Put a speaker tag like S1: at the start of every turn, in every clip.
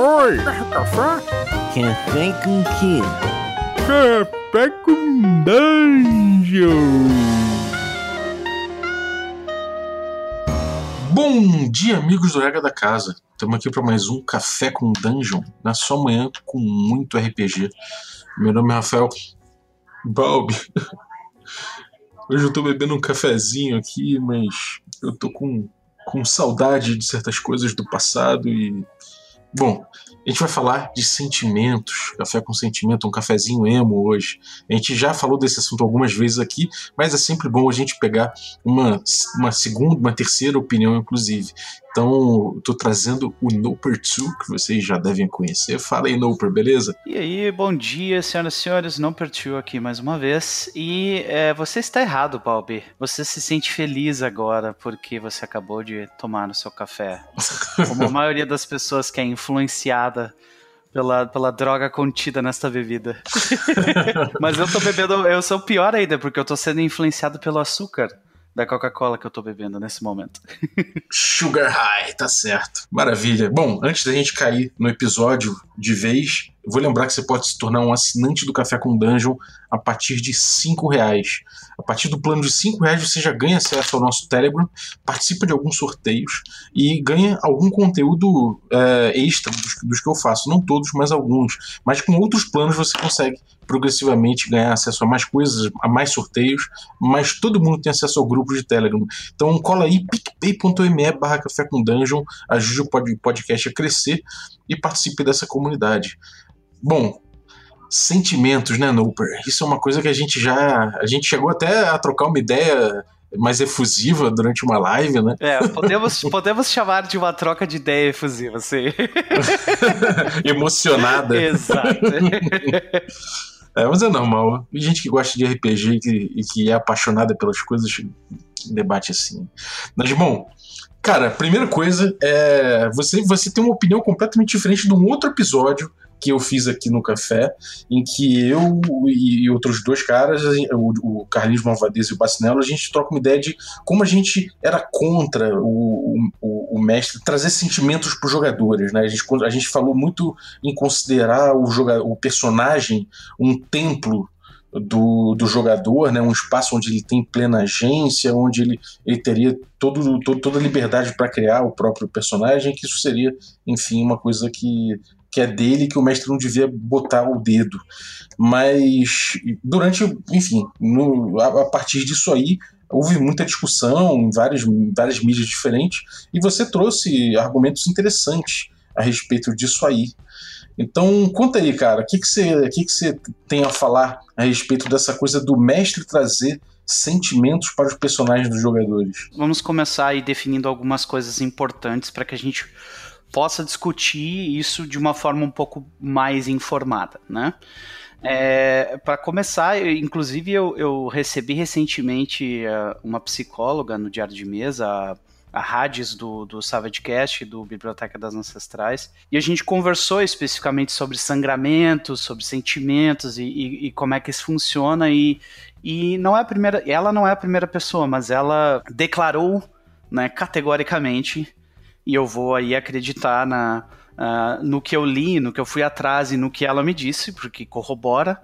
S1: Oi!
S2: Café?
S3: Café com quê?
S1: Café com Dungeon!
S4: Bom dia, amigos do Regra da Casa. Estamos aqui para mais um Café com Dungeon, na sua manhã com muito RPG. Meu nome é Rafael Balbi. Hoje eu tô bebendo um cafezinho aqui, mas eu tô com, com saudade de certas coisas do passado e. Bom, a gente vai falar de sentimentos, café com sentimento, um cafezinho emo hoje. A gente já falou desse assunto algumas vezes aqui, mas é sempre bom a gente pegar uma, uma segunda, uma terceira opinião, inclusive. Então, estou trazendo o Noper 2, que vocês já devem conhecer. Fala aí, Noper, beleza?
S5: E aí, bom dia, senhoras e senhores, Noper 2 aqui mais uma vez. E é, você está errado, Balbi. Você se sente feliz agora porque você acabou de tomar o seu café. Como a maioria das pessoas que é influenciada pela, pela droga contida nesta bebida. Mas eu tô bebendo, eu sou pior ainda, porque eu tô sendo influenciado pelo açúcar da Coca-Cola que eu tô bebendo nesse momento.
S4: Sugar High, tá certo. Maravilha. Bom, antes da gente cair no episódio de vez, vou lembrar que você pode se tornar um assinante do Café com Dungeon a partir de cinco reais. A partir do plano de cinco reais você já ganha acesso ao nosso Telegram, participa de alguns sorteios e ganha algum conteúdo é, extra dos, dos que eu faço. Não todos, mas alguns. Mas com outros planos você consegue progressivamente ganhar acesso a mais coisas, a mais sorteios, mas todo mundo tem acesso ao grupo de Telegram. Então cola aí picpay.me barra café com dungeon, ajude o podcast a crescer e participe dessa comunidade. Bom, sentimentos, né, Noper? Isso é uma coisa que a gente já. A gente chegou até a trocar uma ideia mais efusiva durante uma live, né?
S5: É, podemos, podemos chamar de uma troca de ideia efusiva, sim.
S4: Emocionada.
S5: Exato.
S4: É, mas é normal. Gente que gosta de RPG e que, e que é apaixonada pelas coisas debate assim. Mas, bom, cara, primeira coisa é. Você, você tem uma opinião completamente diferente de um outro episódio que eu fiz aqui no café, em que eu e outros dois caras, o, Carlinhos Malvadez e o Bacinello, a gente troca uma ideia de como a gente era contra o, o, o mestre trazer sentimentos para os jogadores. Né? A, gente, a gente falou muito em considerar o, o personagem um templo do, do jogador, né? um espaço onde ele tem plena agência, onde ele, ele teria todo, todo toda a liberdade para criar o próprio personagem, que isso seria, enfim, uma coisa que que é dele que o mestre não devia botar o dedo. Mas durante, enfim, no, a, a, partir disso aí houve muita discussão em várias, várias mídias diferentes e você trouxe argumentos interessantes a respeito disso aí. Então, conta aí, cara, o que, que, você, que, que você tem a falar a respeito dessa coisa do mestre trazer sentimentos para os personagens dos jogadores?
S5: Vamos começar aí definindo algumas coisas importantes para que a gente possa discutir isso de uma forma um pouco mais informada, né? É, para começar, eu, inclusive eu, eu, recebi recentemente uh, uma psicóloga no Diário de Mesa, a, a Hades do, do Savagecast, do Biblioteca das Ancestrais, e a gente conversou especificamente sobre sangramento, sobre sentimentos e, e, e como é que isso funciona, e, e não é a primeira, ela não é a primeira pessoa, mas ela declarou né, categoricamente e eu vou aí acreditar na, uh, no que eu li, no que eu fui atrás e no que ela me disse, porque corrobora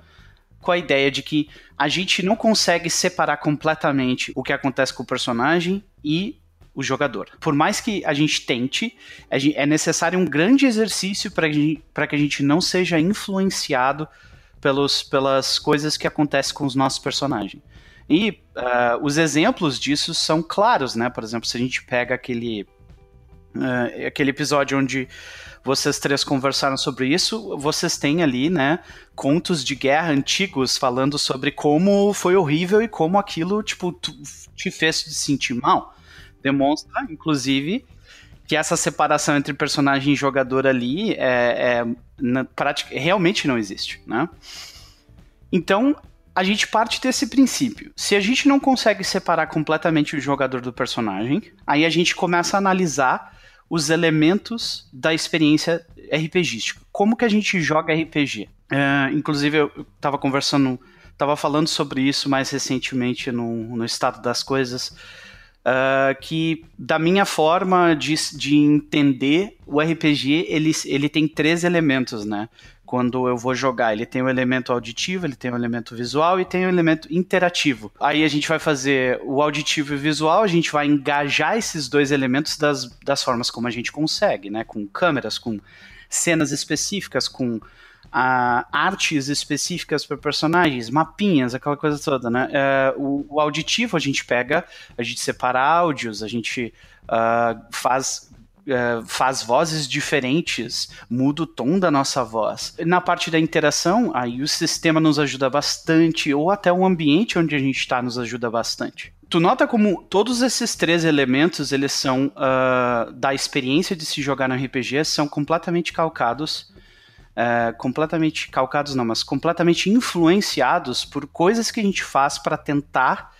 S5: com a ideia de que a gente não consegue separar completamente o que acontece com o personagem e o jogador. Por mais que a gente tente, é necessário um grande exercício para que a gente não seja influenciado pelos, pelas coisas que acontecem com os nossos personagens. E uh, os exemplos disso são claros, né? Por exemplo, se a gente pega aquele Uh, aquele episódio onde vocês três conversaram sobre isso, vocês têm ali, né, contos de guerra antigos falando sobre como foi horrível e como aquilo, tipo, te fez se sentir mal. Demonstra, inclusive, que essa separação entre personagem e jogador ali é, é na prática, realmente não existe, né? Então, a gente parte desse princípio. Se a gente não consegue separar completamente o jogador do personagem, aí a gente começa a analisar os elementos da experiência RPGística. Como que a gente joga RPG? É, inclusive, eu estava conversando, estava falando sobre isso mais recentemente no, no Estado das Coisas, uh, que, da minha forma de, de entender, o RPG ele, ele tem três elementos, né? Quando eu vou jogar, ele tem o elemento auditivo, ele tem o elemento visual e tem o elemento interativo. Aí a gente vai fazer o auditivo e o visual, a gente vai engajar esses dois elementos das, das formas como a gente consegue, né? Com câmeras, com cenas específicas, com a artes específicas para personagens, mapinhas, aquela coisa toda, né? Uh, o, o, auditivo a gente pega, a gente separa áudios, a gente uh, faz Uh, faz vozes diferentes, muda o tom da nossa voz. Na parte da interação, aí o sistema nos ajuda bastante, ou até o ambiente onde a gente está nos ajuda bastante. Tu nota como todos esses três elementos, eles são uh, da experiência de se jogar no RPG, são completamente calcados uh, completamente calcados, não, mas completamente influenciados por coisas que a gente faz para tentar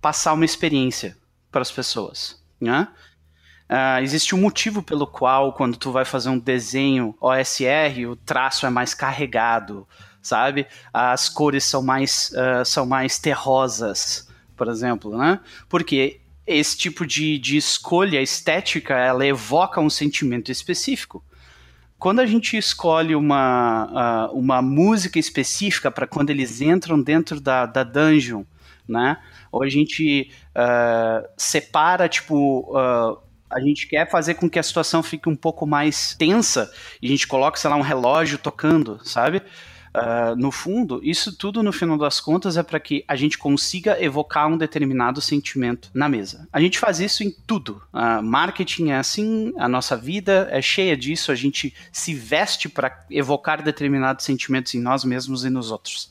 S5: passar uma experiência para as pessoas, né? Uh, existe um motivo pelo qual, quando tu vai fazer um desenho OSR, o traço é mais carregado, sabe? As cores são mais, uh, são mais terrosas, por exemplo, né? Porque esse tipo de, de escolha estética, ela evoca um sentimento específico quando a gente escolhe uma, uh, uma música específica para quando eles entram dentro da, da dungeon, né? Ou a gente uh, separa, tipo, uh, a gente quer fazer com que a situação fique um pouco mais tensa e a gente coloca, sei lá, um relógio tocando, sabe? Uh, no fundo, isso tudo no final das contas é para que a gente consiga evocar um determinado sentimento na mesa. A gente faz isso em tudo. Uh, marketing é assim, a nossa vida é cheia disso, a gente se veste para evocar determinados sentimentos em nós mesmos e nos outros.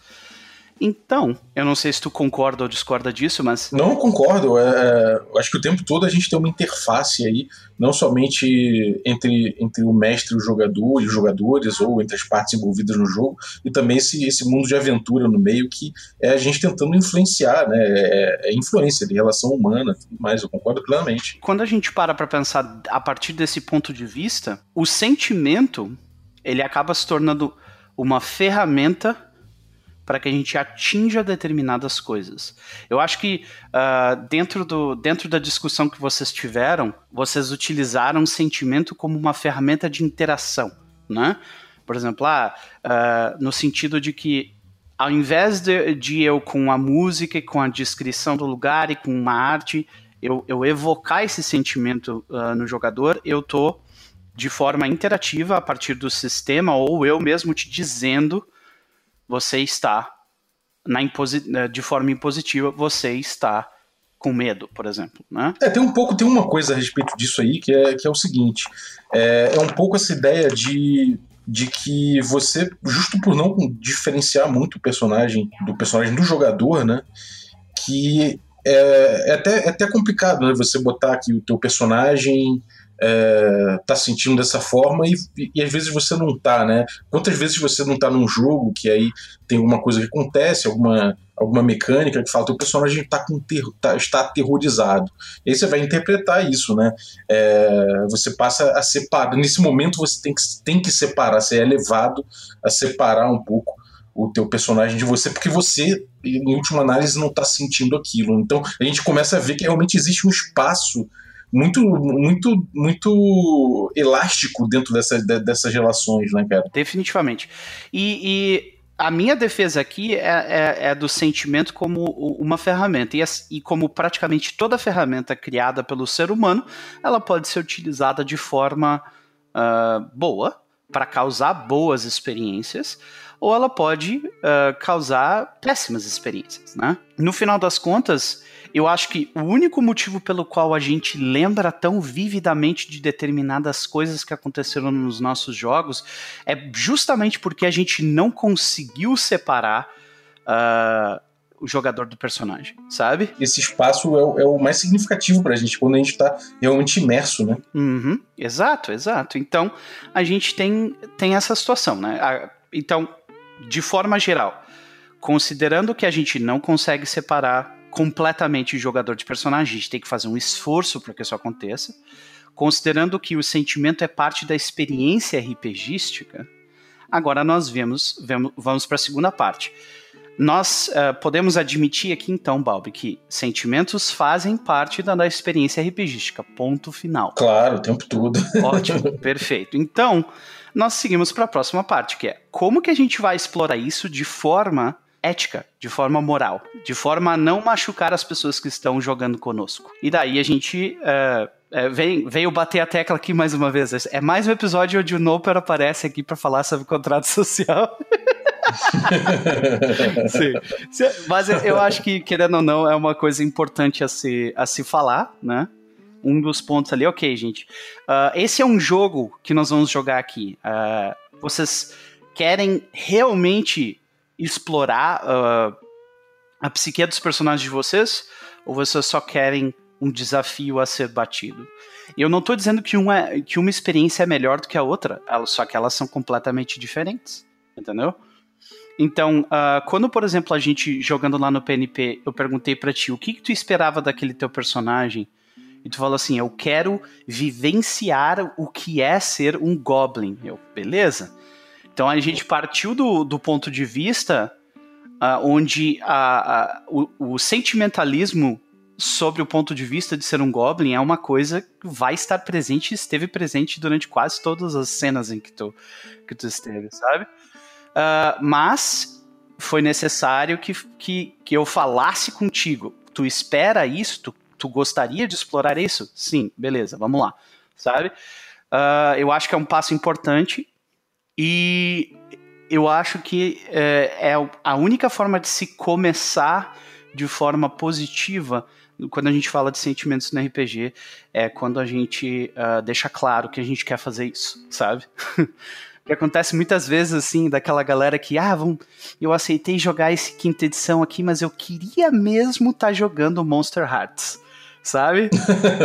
S5: Então, eu não sei se tu concorda ou discorda disso, mas.
S4: Não concordo. É, é acho que o tempo todo a gente tem uma interface aí, não somente entre, entre o mestre e o jogador e os jogadores, ou entre as partes envolvidas no jogo, e também esse, esse mundo de aventura no meio que é a gente tentando influenciar, né? É, é influência de relação humana tudo mais. Eu concordo plenamente.
S5: Quando a gente para para pensar a partir desse ponto de vista, o sentimento ele acaba se tornando uma ferramenta para que a gente atinja determinadas coisas. Eu acho que uh, dentro, do, dentro da discussão que vocês tiveram, vocês utilizaram o sentimento como uma ferramenta de interação, né? Por exemplo, ah, uh, no sentido de que ao invés de, de, eu com a música e com a descrição do lugar e com uma arte, eu, eu evocar esse sentimento uh, no jogador, eu tô de forma interativa a partir do sistema ou eu mesmo te dizendo você está na né, de forma impositiva, você está com medo, por exemplo, né?
S4: É, tem um pouco, tem uma coisa a respeito disso aí que é, que é o seguinte, é, é um pouco essa ideia de, de que você, justo por não diferenciar muito o personagem do personagem do jogador, né, que é, é até, é até complicado, né, você botar aqui o teu personagem é, tá sentindo dessa forma e, e, às vezes você não tá, né? Quantas vezes você não tá num jogo que aí tem alguma coisa que acontece, alguma, alguma mecânica que fala, o personagem tá com ter, tá, está aterrorizado. E aí você vai interpretar isso, né? É, você passa a separar. Nesse momento você tem que, tem que separar, você é levado a separar um pouco o teu personagem de você, porque você, em última análise, não está sentindo aquilo. Então a gente começa a ver que realmente existe um espaço muito, muito, muito elástico dentro dessa, dessas relações, né, cara?
S5: Definitivamente. E, e a minha defesa aqui é, é, é, do sentimento como uma ferramenta. E, e, como praticamente toda ferramenta criada pelo ser humano, ela pode ser utilizada de forma uh, boa, para causar boas experiências, ou ela pode uh, causar péssimas experiências. Né? No final das contas, eu acho que o único motivo pelo qual a gente lembra tão vividamente de determinadas coisas que aconteceram nos nossos jogos é justamente porque a gente não conseguiu separar uh, o jogador do personagem, sabe?
S4: Esse espaço é o, é o mais significativo pra gente, quando a gente tá realmente imerso, né?
S5: Uhum, exato, exato. Então, a gente tem, tem essa situação, né? Então, de forma geral, considerando que a gente não consegue separar completamente jogador de personagem, a gente tem que fazer um esforço para que isso aconteça. Considerando que o sentimento é parte da experiência RPGística, agora nós vemos, vemos vamos para a segunda parte. Nós uh, podemos admitir aqui então, Balbi, que sentimentos fazem parte da nossa experiência RPGística. Ponto final.
S4: Claro, o tempo todo.
S5: Ótimo, perfeito. Então, nós seguimos para a próxima parte, que é como que a gente vai explorar isso de forma ética, de forma moral, de forma a não machucar as pessoas que estão jogando conosco. E daí a gente uh, é, vem, veio bater a tecla aqui mais uma vez. É mais um episódio onde o Noper aparece aqui para falar sobre contrato social. Sim. Mas eu acho que, querendo ou não, é uma coisa importante a se, a se falar, né? Um dos pontos ali, ok, gente. Uh, esse é um jogo que nós vamos jogar aqui. Uh, vocês querem realmente explorar uh, a psique dos personagens de vocês? Ou vocês só querem um desafio a ser batido? Eu não estou dizendo que uma, que uma experiência é melhor do que a outra, só que elas são completamente diferentes, entendeu? Então, uh, quando, por exemplo, a gente jogando lá no PNP, eu perguntei para ti o que, que tu esperava daquele teu personagem, e tu falou assim: eu quero vivenciar o que é ser um Goblin. Eu, beleza. Então a gente partiu do, do ponto de vista uh, onde o, o, sentimentalismo sobre o ponto de vista de ser um Goblin é uma coisa que vai estar presente e esteve presente durante quase todas as cenas em que tu, que tu esteve, sabe? Uh, mas foi necessário que, que, que eu falasse contigo. Tu espera isso? Tu, tu gostaria de explorar isso? Sim, beleza, vamos lá. Sabe? Uh, eu acho que é um passo importante e eu acho que é, é a única forma de se começar de forma positiva quando a gente fala de sentimentos no RPG é quando a gente uh, deixa claro que a gente quer fazer isso, sabe? que acontece muitas vezes, assim, daquela galera que, ah, vamos, eu aceitei jogar esse quinta edição aqui, mas eu queria mesmo estar tá jogando Monster Hearts, sabe?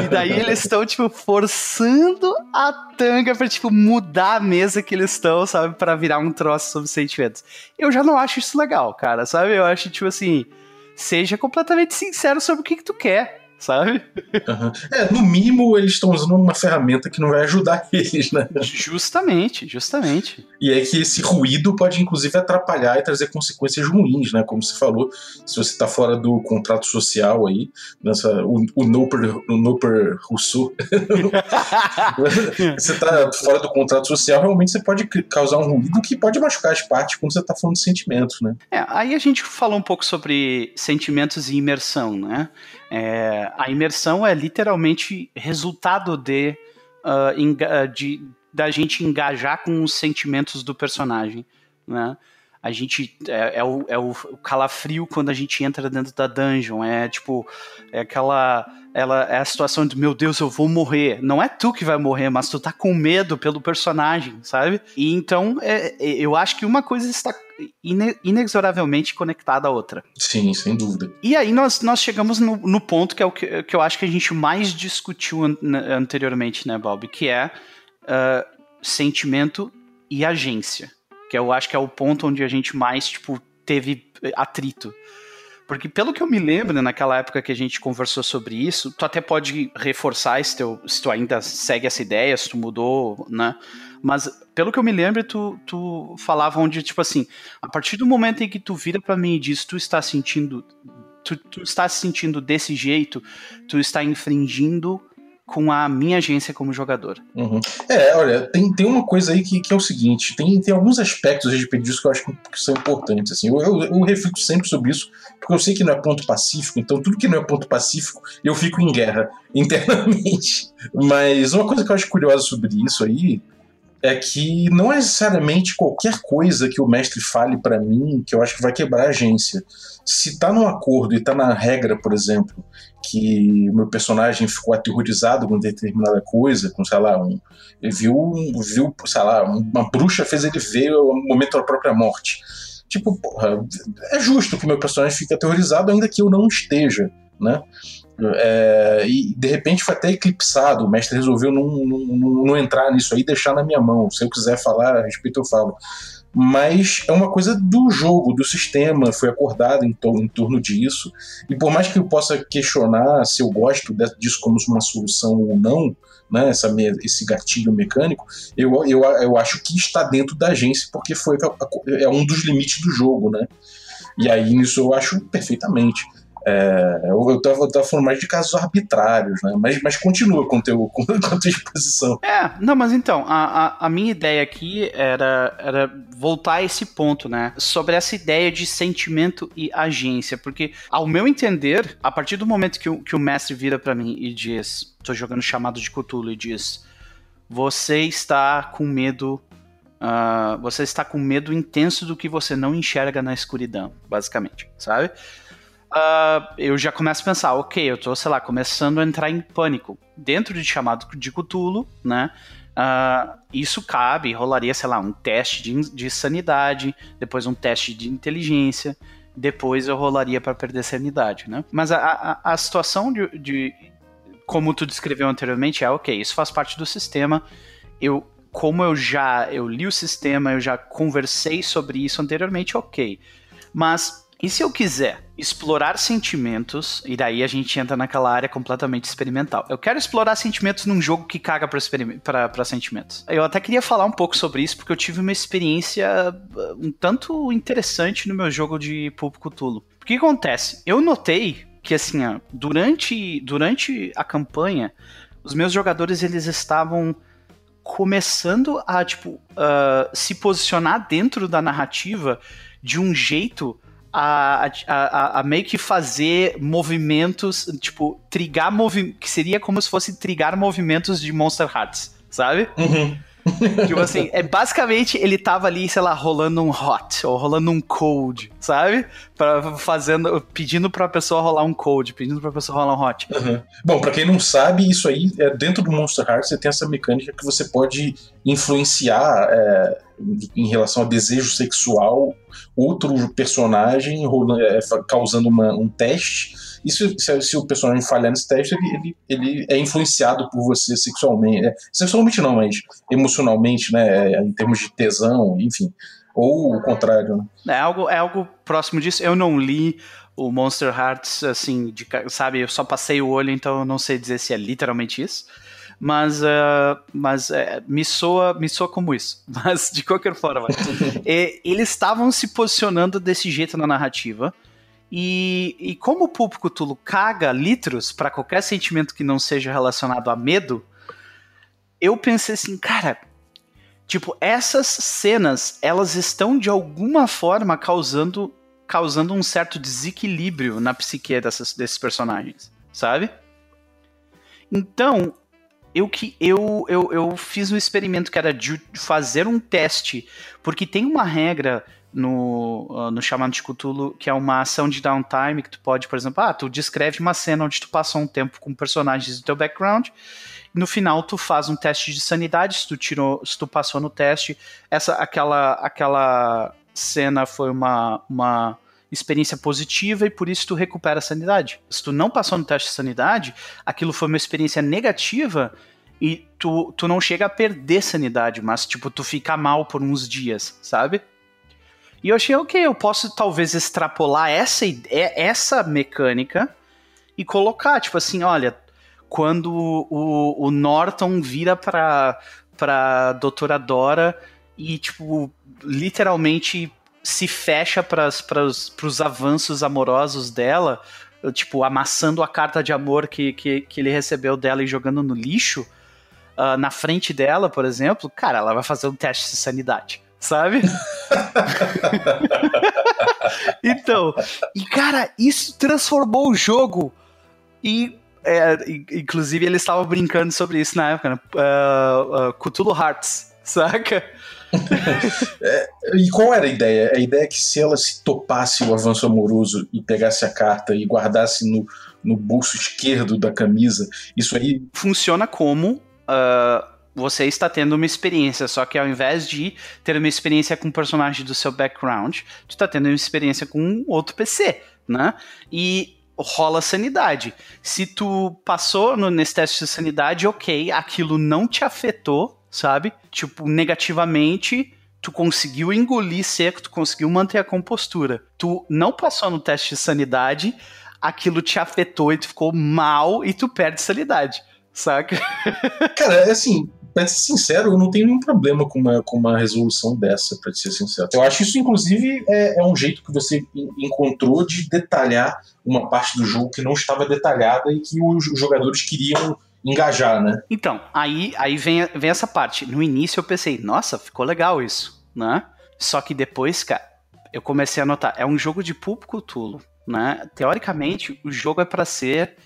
S5: e daí eles estão, tipo, forçando a tanga pra, tipo, mudar a mesa que eles estão, sabe? para virar um troço sobre sentimentos. Eu já não acho isso legal, cara, sabe? Eu acho, tipo assim, seja completamente sincero sobre o que, que tu quer sabe?
S4: Uhum. É, no mínimo eles estão usando uma ferramenta que não vai ajudar eles, né?
S5: Justamente, justamente.
S4: E é que esse ruído pode inclusive atrapalhar e trazer consequências ruins, né? Como você falou, se você está fora do contrato social aí, nessa, o, o Noper, o Noper Rousseau, você está fora do contrato social, realmente você pode causar um ruído que pode machucar as partes quando você está falando de sentimentos, né?
S5: É, aí a gente falou um pouco sobre sentimentos e imersão, né? É, a imersão é literalmente resultado de, uh, de da gente engajar com os sentimentos do personagem, né? A gente é, é, o, é o calafrio quando a gente entra dentro da dungeon, é tipo é aquela ela é a situação de meu Deus, eu vou morrer. Não é tu que vai morrer, mas tu tá com medo pelo personagem, sabe? E então é, é eu acho que uma coisa está inexoravelmente conectada à outra.
S4: Sim, sem dúvida.
S5: E aí nós, nós chegamos no, no ponto que é o que, que eu acho que a gente mais discutiu an anteriormente, né, Bob? Que é uh, sentimento e agência. Que eu acho que é o ponto onde a gente mais, tipo, teve atrito. Porque pelo que eu me lembro, né, naquela época que a gente conversou sobre isso, tu até pode reforçar se, se tu ainda segue essa ideia, se tu mudou, né? Mas pelo que eu me lembro, tu, tu falava onde, tipo assim, a partir do momento em que tu vira para mim e diz, tu está sentindo. Tu, tu está se sentindo desse jeito, tu está infringindo com a minha agência como jogador.
S4: Uhum. É, olha, tem, tem uma coisa aí que, que é o seguinte: tem, tem alguns aspectos de disso que eu acho que, que são importantes. Assim. Eu, eu, eu, reflito sempre sobre isso, porque eu sei que não é ponto pacífico, então tudo que não é ponto pacífico, eu fico em guerra internamente. Mas uma coisa que eu acho curiosa sobre isso aí é que não é necessariamente qualquer coisa que o mestre fale para mim que eu acho que vai quebrar a agência. Se tá num acordo e tá na regra, por exemplo, que o meu personagem ficou aterrorizado com determinada coisa, com, sei lá, um, ele viu, viu, sei lá, uma bruxa fez ele ver o momento da própria morte. Tipo, porra, é justo que o meu personagem fique aterrorizado ainda que eu não esteja, né? É, e de repente foi até eclipsado. O mestre resolveu não, não, não entrar nisso aí deixar na minha mão. Se eu quiser falar a respeito, eu falo. Mas é uma coisa do jogo, do sistema, foi acordado em, em torno disso. E por mais que eu possa questionar se eu gosto disso como uma solução ou não, né, essa, esse gatilho mecânico, eu, eu, eu acho que está dentro da agência, porque foi é um dos limites do jogo, né? E aí nisso eu acho perfeitamente. É, eu, eu, tava, eu tava falando mais de casos arbitrários, né? Mas, mas continua com, teu, com, com a tua exposição.
S5: É, não, mas então, a, a, a, minha ideia aqui era, era voltar a esse ponto, né? Sobre essa ideia de sentimento e agência. Porque, ao meu entender, a partir do momento que o, que o mestre vira para mim e diz: tô jogando chamado de Cthulhu e diz. Você está com medo Uh, você está com medo intenso do que você não enxerga na escuridão, basicamente, sabe? Uh, eu já começo a pensar, ok, eu tô, sei lá, começando a entrar em pânico. Dentro de chamado de Cthulhu, né? Uh, isso cabe, rolaria, sei lá, um teste de, de sanidade, depois um teste de inteligência, depois eu rolaria para perder sanidade, né? Mas a, a, a situação de, de, como tu descreveu anteriormente, é ok, isso faz parte do sistema. Eu, como eu já eu li o sistema, eu já conversei sobre isso anteriormente, ok. Mas e se eu quiser explorar sentimentos, e daí a gente entra naquela área completamente experimental. Eu quero explorar sentimentos num jogo que caga para sentimentos. Eu até queria falar um pouco sobre isso, porque eu tive uma experiência uh, um tanto interessante no meu jogo de Público Tulo. O que acontece? Eu notei que, assim, ó, durante, durante a campanha, os meus jogadores eles estavam começando a, tipo, uh, se posicionar dentro da narrativa de um jeito a, a, a, meio que fazer movimentos, tipo, trigar movimentos, que seria como se fosse trigar movimentos de Monster Hearts, sabe?
S4: Uhum.
S5: tipo assim, é basicamente ele tava ali, sei lá, rolando um hot ou rolando um cold, sabe? Para fazendo, pedindo para a pessoa rolar um cold, pedindo para a pessoa rolar um hot.
S4: Uhum. Bom, para quem não sabe, isso aí é dentro do Monster Hearts você tem essa mecânica que você pode influenciar é, em relação a desejo sexual outro personagem é, causando uma, um teste e se, se, se, o personagem falhar nesse teste, ele, ele, ele é influenciado por você sexualmente. É, sexualmente não, mas emocionalmente, né? É, em termos de tesão, enfim. Ou o contrário, né?
S5: É algo, é algo próximo disso. Eu não li o Monster Hearts, assim, de, sabe? Eu só passei o olho, então eu não sei dizer se é literalmente isso mas, uh, mas uh, me, soa, me soa como isso. Mas de qualquer forma, e, eles estavam se posicionando desse jeito na narrativa. E, e como o público Tulo caga litros para qualquer sentimento que não seja relacionado a medo, eu pensei assim, cara, tipo, essas cenas, elas estão de alguma forma causando causando um certo desequilíbrio na psique dessas, desses personagens, sabe? Então, eu que eu, eu, eu fiz um experimento que era de fazer um teste, porque tem uma regra no, uh, no Chamado de Cthulhu, que é uma ação de downtime, que tu pode, por exemplo, ah, tu descreve uma cena onde tu passou um tempo com personagens do teu background, no final tu faz um teste de sanidade, se tu tirou, se tu passou no teste, essa aquela aquela cena foi uma, uma experiência positiva e por isso tu recupera a sanidade. Se tu não passou no teste de sanidade, aquilo foi uma experiência negativa e tu, tu não chega a perder sanidade, mas tipo, tu fica mal por uns dias, sabe? E eu achei, ok, eu posso talvez extrapolar essa, essa mecânica e colocar, tipo assim, olha, quando o, o Norton vira pra, pra Doutora Dora e, tipo, literalmente se fecha para os avanços amorosos dela, tipo, amassando a carta de amor que, que, que ele recebeu dela e jogando no lixo, uh, na frente dela, por exemplo, cara, ela vai fazer um teste de sanidade sabe? então, e cara, isso transformou o jogo e é, inclusive eles estavam brincando sobre isso na época, né? Uh, uh, Cthulhu Hearts, saca?
S4: É, e qual era a ideia? A ideia é que se ela se topasse o avanço amoroso e pegasse a carta e guardasse no, no bolso esquerdo da camisa, isso aí.
S5: Funciona como. Uh, você está tendo uma experiência, só que ao invés de ter uma experiência com um personagem do seu background, tu está tendo uma experiência com um outro PC, né? E rola sanidade. Se tu passou no, nesse teste de sanidade, ok, aquilo não te afetou, sabe? Tipo, negativamente, tu conseguiu engolir seco, tu conseguiu manter a compostura. Tu não passou no teste de sanidade, aquilo te afetou e tu ficou mal e tu perde sanidade, saca?
S4: Cara, é assim, pra ser sincero, eu não tenho nenhum problema com uma, com uma resolução dessa, pra ser sincero. Eu acho isso, inclusive, é, é um jeito que você encontrou de detalhar uma parte do jogo que não estava detalhada e que os jogadores queriam engajar, né?
S5: Então, aí, aí vem, vem essa parte. No início eu pensei, nossa, ficou legal isso, né? Só que depois, cara, eu comecei a notar, é um jogo de público tulo, né? Teoricamente, o jogo é para ser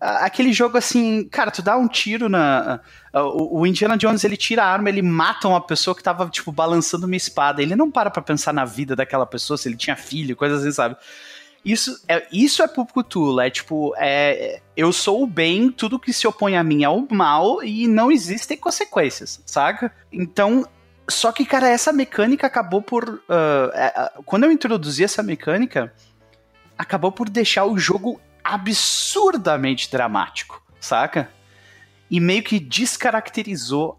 S5: aquele jogo assim, cara, tu dá um tiro na. O, Indiana Jones ele tira a arma, ele mata uma pessoa que tava, tipo, balançando uma espada. Ele não para pra pensar na vida daquela pessoa, se ele tinha filho, coisas assim, sabe? Isso é, isso é público tulo, é tipo, é, eu sou o bem, tudo que se opõe a mim é o mal e não existem consequências, saca? Então, só que, cara, essa mecânica acabou por. Uh, é, quando eu introduzi essa mecânica, acabou por deixar o jogo absurdamente dramático, saca? E meio que descaracterizou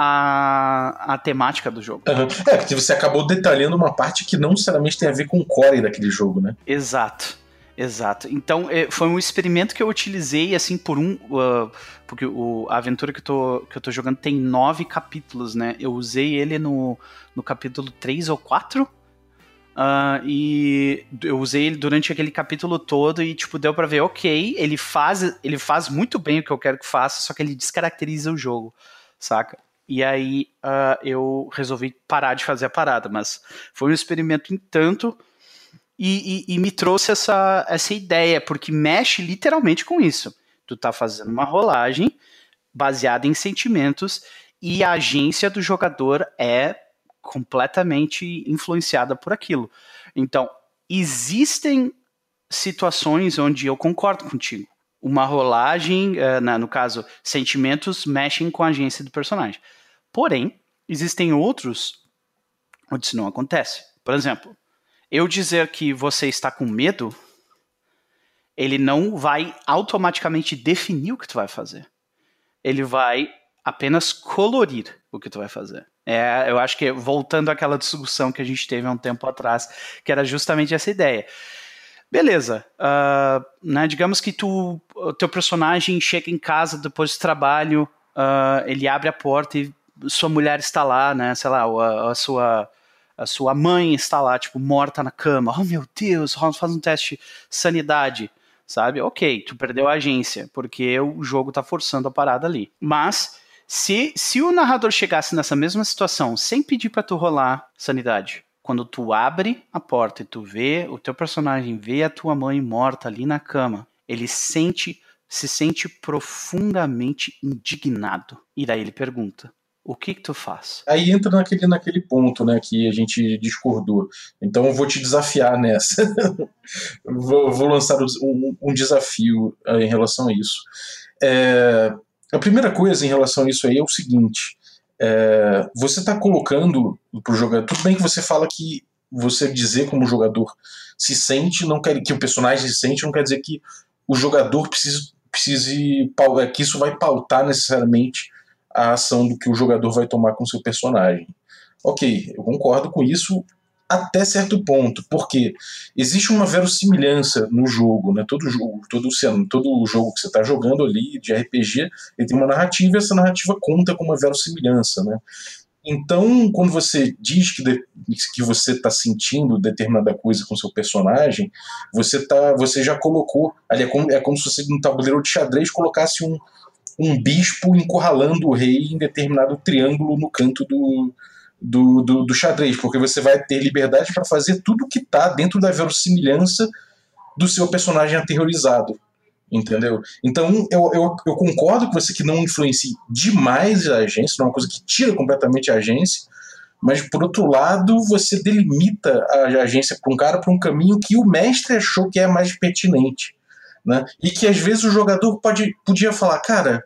S5: a, a temática do jogo.
S4: Uhum. É, porque você acabou detalhando uma parte que não necessariamente tem a ver com o core daquele jogo, né?
S5: Exato. Exato. Então, é, foi um experimento que eu utilizei, assim, por um. Uh, porque o, a aventura que eu, tô, que eu tô jogando tem nove capítulos, né? Eu usei ele no, no capítulo 3 ou 4. Uh, e eu usei ele durante aquele capítulo todo e, tipo, deu pra ver, ok, ele faz, ele faz muito bem o que eu quero que faça, só que ele descaracteriza o jogo, saca? E aí uh, eu resolvi parar de fazer a parada, mas foi um experimento em tanto e, e, e, me trouxe essa, essa ideia, porque mexe literalmente com isso. Tu tá fazendo uma rolagem baseada em sentimentos e a agência do jogador é completamente influenciada por aquilo. Então, existem situações onde eu concordo contigo. Uma rolagem, na, no caso, sentimentos mexem com a agência do personagem. Porém, existem outros onde isso não acontece. Por exemplo, eu dizer que você está com medo, ele não vai automaticamente definir o que tu vai fazer. Ele vai apenas colorir o que tu vai fazer. É, eu acho que voltando àquela discussão que a gente teve há um tempo atrás, que era justamente essa ideia. Beleza, uh, né, digamos que tu, o teu personagem chega em casa depois do trabalho, uh, ele abre a porta e sua mulher está lá, né, sei lá, a, a sua a sua mãe está lá, tipo, morta na cama. Oh, meu Deus, faz um teste de sanidade, sabe? Ok, tu perdeu a agência, porque o jogo tá forçando a parada ali. Mas se, se o narrador chegasse nessa mesma situação sem pedir para tu rolar sanidade, quando tu abre a porta e tu vê o teu personagem vê a tua mãe morta ali na cama, ele sente se sente profundamente indignado. E daí ele pergunta: o que que tu faz?
S4: Aí entra naquele, naquele ponto, né, que a gente discordou. Então eu vou te desafiar nessa. vou, vou, lançar um, um desafio eh, em relação a isso. É, a primeira coisa em relação a isso aí é o seguinte: é, você está colocando para o jogador. Tudo bem que você fala que você dizer como o jogador se sente, não quer que o personagem se sente, não quer dizer que o jogador precise, precise é, que isso vai pautar necessariamente a ação do que o jogador vai tomar com seu personagem. Ok, eu concordo com isso até certo ponto, porque existe uma verossimilhança no jogo, né? Todo jogo, todo, todo jogo que você está jogando ali de RPG, ele tem uma narrativa e essa narrativa conta com uma verossimilhança, né? Então, quando você diz que, de, que você está sentindo determinada coisa com seu personagem, você tá, você já colocou, ali é como, é como se você no tabuleiro de xadrez colocasse um, um bispo encurralando o rei em determinado triângulo no canto do, do, do, do xadrez, porque você vai ter liberdade para fazer tudo que está dentro da verossimilhança do seu personagem aterrorizado. Entendeu? Então eu, eu, eu concordo com você que não influencia demais a agência, não é uma coisa que tira completamente a agência, mas por outro lado você delimita a agência para um cara para um caminho que o mestre achou que é mais pertinente. Né? E que às vezes o jogador pode, podia falar, cara,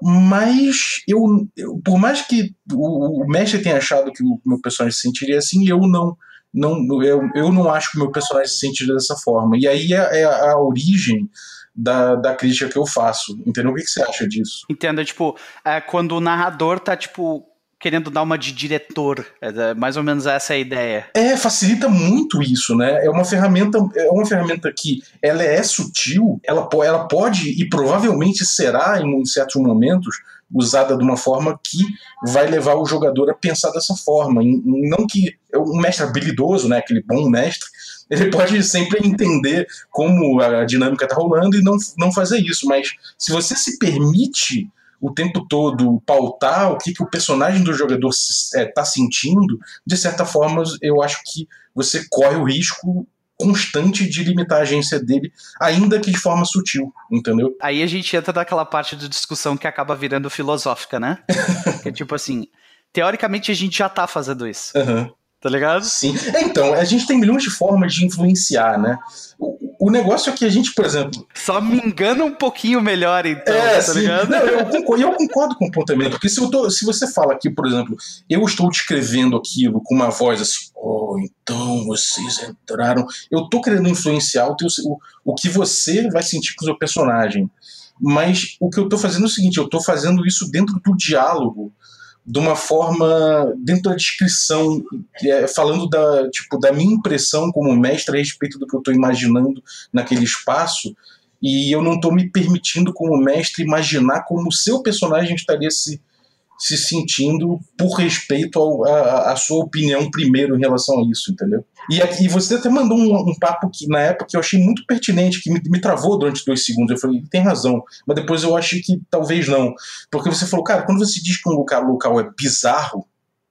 S4: mas eu, eu, por mais que o, o, mestre tenha achado que o meu personagem se sentiria assim, eu não não eu, eu não acho que o meu personagem se sentiria dessa forma. E aí é, é a origem da, da crítica que eu faço. Entendeu? O que, que você acha disso?
S5: Entenda, tipo, é quando o narrador tá, tipo, querendo dar uma de diretor. É mais ou menos essa é a ideia.
S4: É, facilita muito isso, né? É uma ferramenta, é uma ferramenta que ela é sutil, ela, ela pode e provavelmente será em certos momentos usada de uma forma que vai levar o jogador a pensar dessa forma. Não que um mestre habilidoso, né, aquele bom mestre, ele pode sempre entender como a dinâmica está rolando e não, não fazer isso, mas se você se permite o tempo todo pautar o que, que o personagem do jogador está é, tá sentindo, de certa forma eu acho que você corre o risco constante de limitar a agência dele, ainda que de forma sutil, entendeu?
S5: Aí a gente entra naquela parte de discussão que acaba virando filosófica, né? que é tipo assim, teoricamente a gente já tá fazendo isso.
S4: Uhum.
S5: Tá ligado?
S4: Sim. Então, a gente tem milhões de formas de influenciar, né? O, o negócio é que a gente, por exemplo.
S5: Só me engana um pouquinho melhor, então,
S4: é,
S5: tá
S4: sim.
S5: ligado?
S4: Não, eu, concordo, eu concordo com o também, porque se, eu tô, se você fala aqui, por exemplo, eu estou descrevendo aquilo com uma voz assim, oh, então vocês entraram. Eu tô querendo influenciar o, teu, o, o que você vai sentir com o seu personagem. Mas o que eu tô fazendo é o seguinte, eu tô fazendo isso dentro do diálogo de uma forma dentro da descrição, é, falando da, tipo, da minha impressão como mestre a respeito do que eu estou imaginando naquele espaço, e eu não estou me permitindo, como mestre, imaginar como o seu personagem estaria se se sentindo por respeito à sua opinião primeiro em relação a isso, entendeu? E, e você até mandou um, um, papo que na época eu achei muito pertinente, que me, me, travou durante dois segundos. Eu falei, tem razão, mas depois eu achei que talvez não. Porque você falou, cara, quando você diz que um local, local é bizarro,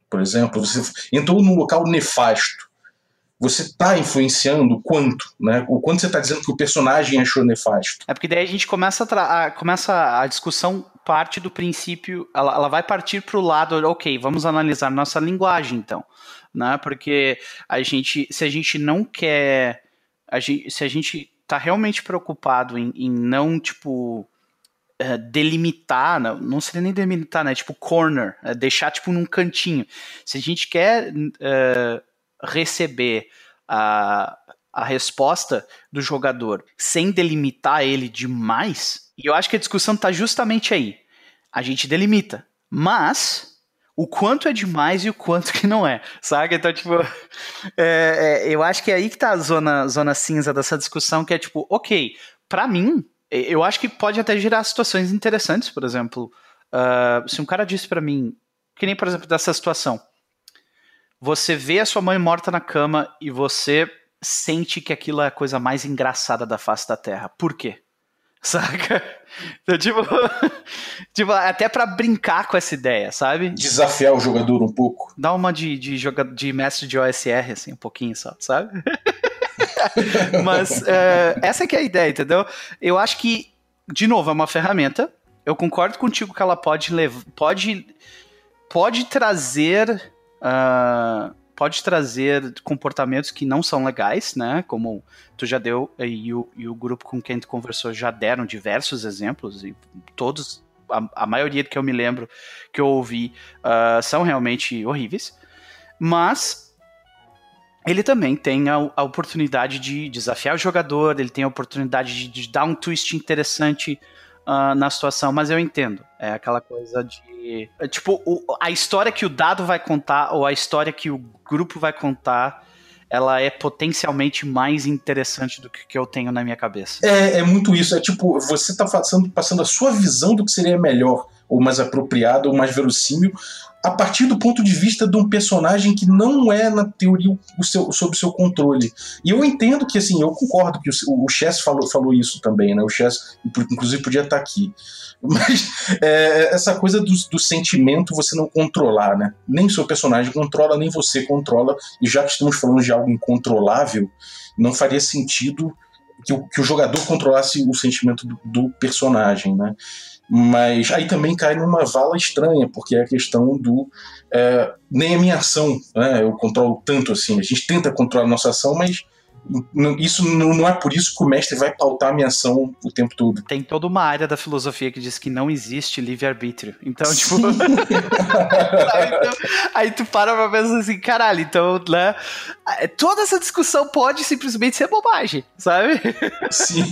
S4: por exemplo, você entrou num local nefasto, você está influenciando quanto, né? O quanto você está dizendo que o personagem achou nefasto.
S5: É porque daí a gente começa a, a começa a discussão parte do princípio, ela, ela vai partir para o lado, ok, vamos analisar nossa linguagem então, né? Porque a gente, se a gente não quer, a gente, se a gente está realmente preocupado em, em não tipo uh, delimitar, não, seria nem delimitar, né? Tipo corner, uh, deixar tipo num cantinho. Se a gente quer uh, receber a, a resposta do jogador sem delimitar ele demais, e eu acho que a discussão está justamente aí. A gente delimita, mas o quanto é demais e o quanto que não é, sabe? Então, tipo, é, é, eu acho que é aí que tá a zona, zona cinza dessa discussão, que é tipo, ok, para mim, eu acho que pode até gerar situações interessantes, por exemplo, uh, se um cara disse para mim, que nem, por exemplo, dessa situação, você vê a sua mãe morta na cama e você sente que aquilo é a coisa mais engraçada da face da Terra. Por quê? Saca? Então, tipo, tipo, até para brincar com essa ideia, sabe?
S4: Desafiar o jogador um pouco.
S5: Dá uma de, de, joga, de mestre de OSR, assim, um pouquinho só, sabe? Mas uh, essa é que é a ideia, entendeu? Eu acho que, de novo, é uma ferramenta. Eu concordo contigo que ela pode levar. Pode, pode trazer. Uh, pode trazer comportamentos que não são legais, né? Como tu já deu e o, e o grupo com quem tu conversou já deram diversos exemplos e todos, a, a maioria que eu me lembro que eu ouvi uh, são realmente horríveis, mas ele também tem a, a, oportunidade de desafiar o jogador, ele tem a oportunidade de, de dar um twist interessante uh, na situação, mas eu entendo. É aquela coisa de. É, tipo, o, a história que o dado vai contar, ou a história que o grupo vai contar, ela é potencialmente mais interessante do que, que eu tenho na minha cabeça.
S4: É, é muito isso. É tipo, você tá passando, passando a sua visão do que seria melhor, ou mais apropriado, ou mais verossímil, a partir do ponto de vista de um personagem que não é, na teoria, o seu, sob seu controle. E eu entendo que, assim, eu concordo que o, o Chess falou, falou isso também, né? O Chess, inclusive, podia estar aqui. Mas é, essa coisa do, do, sentimento você não controlar, né? Nem seu personagem controla, nem você controla. E já que estamos falando de algo incontrolável, não faria sentido que o, que o jogador controlasse o sentimento do, do personagem, né? Mas aí também cai numa vala estranha, porque é a questão do. É, nem a minha ação, né, eu controlo tanto assim. A gente tenta controlar a nossa ação, mas isso não é por isso que o mestre vai pautar a minha ação o tempo todo.
S5: Tem toda uma área da filosofia que diz que não existe livre-arbítrio. Então, tipo. aí, tu, aí, tu, para pra pensar assim, caralho, então, né? Toda essa discussão pode simplesmente ser bobagem, sabe?
S4: Sim.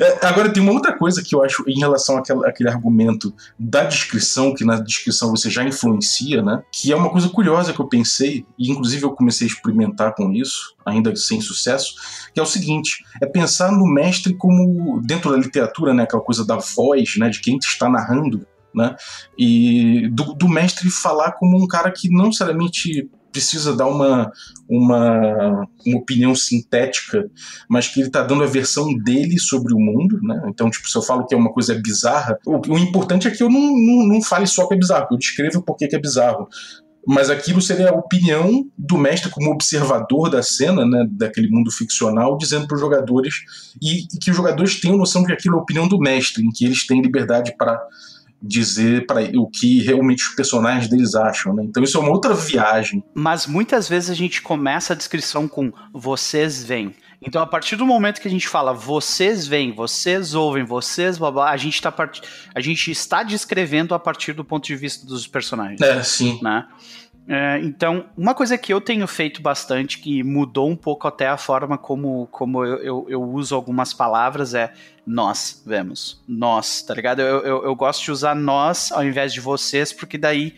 S4: É, agora, tem uma outra coisa que eu acho em relação àquele, àquele argumento da descrição, que na descrição você já influencia, né? Que é uma coisa curiosa que eu pensei, e inclusive eu comecei a experimentar com isso, ainda sem sucesso, que é o seguinte: é pensar no mestre como, dentro da literatura, né, aquela coisa da voz, né, de quem está narrando né? E do, do mestre falar como um cara que não necessariamente precisa dar uma, uma, uma opinião sintética, mas que ele está dando a versão dele sobre o mundo, né? Então, tipo, se eu falo que é uma coisa bizarra, o, o importante é que eu não, não, não fale só que é bizarro, eu descrevo por que é bizarro. Mas aquilo seria a opinião do mestre como observador da cena, né, daquele mundo ficcional, dizendo para os jogadores e, e, que os jogadores tenham noção de que aquilo é a opinião do mestre, em que eles têm liberdade para dizer para o que realmente os personagens deles acham, né? Então isso é uma outra viagem.
S5: Mas muitas vezes a gente começa a descrição com vocês vêm. Então, a partir do momento que a gente fala vocês vêm, vocês ouvem, vocês blá, blá a gente está part... a gente está descrevendo a partir do ponto de vista dos personagens.
S4: É, sim.
S5: Né? É, então, uma coisa que eu tenho feito bastante, que mudou um pouco até a forma como, como eu, eu, eu uso algumas palavras, é nós, vemos. Nós, tá ligado? Eu, eu, eu, gosto de usar nós ao invés de vocês, porque daí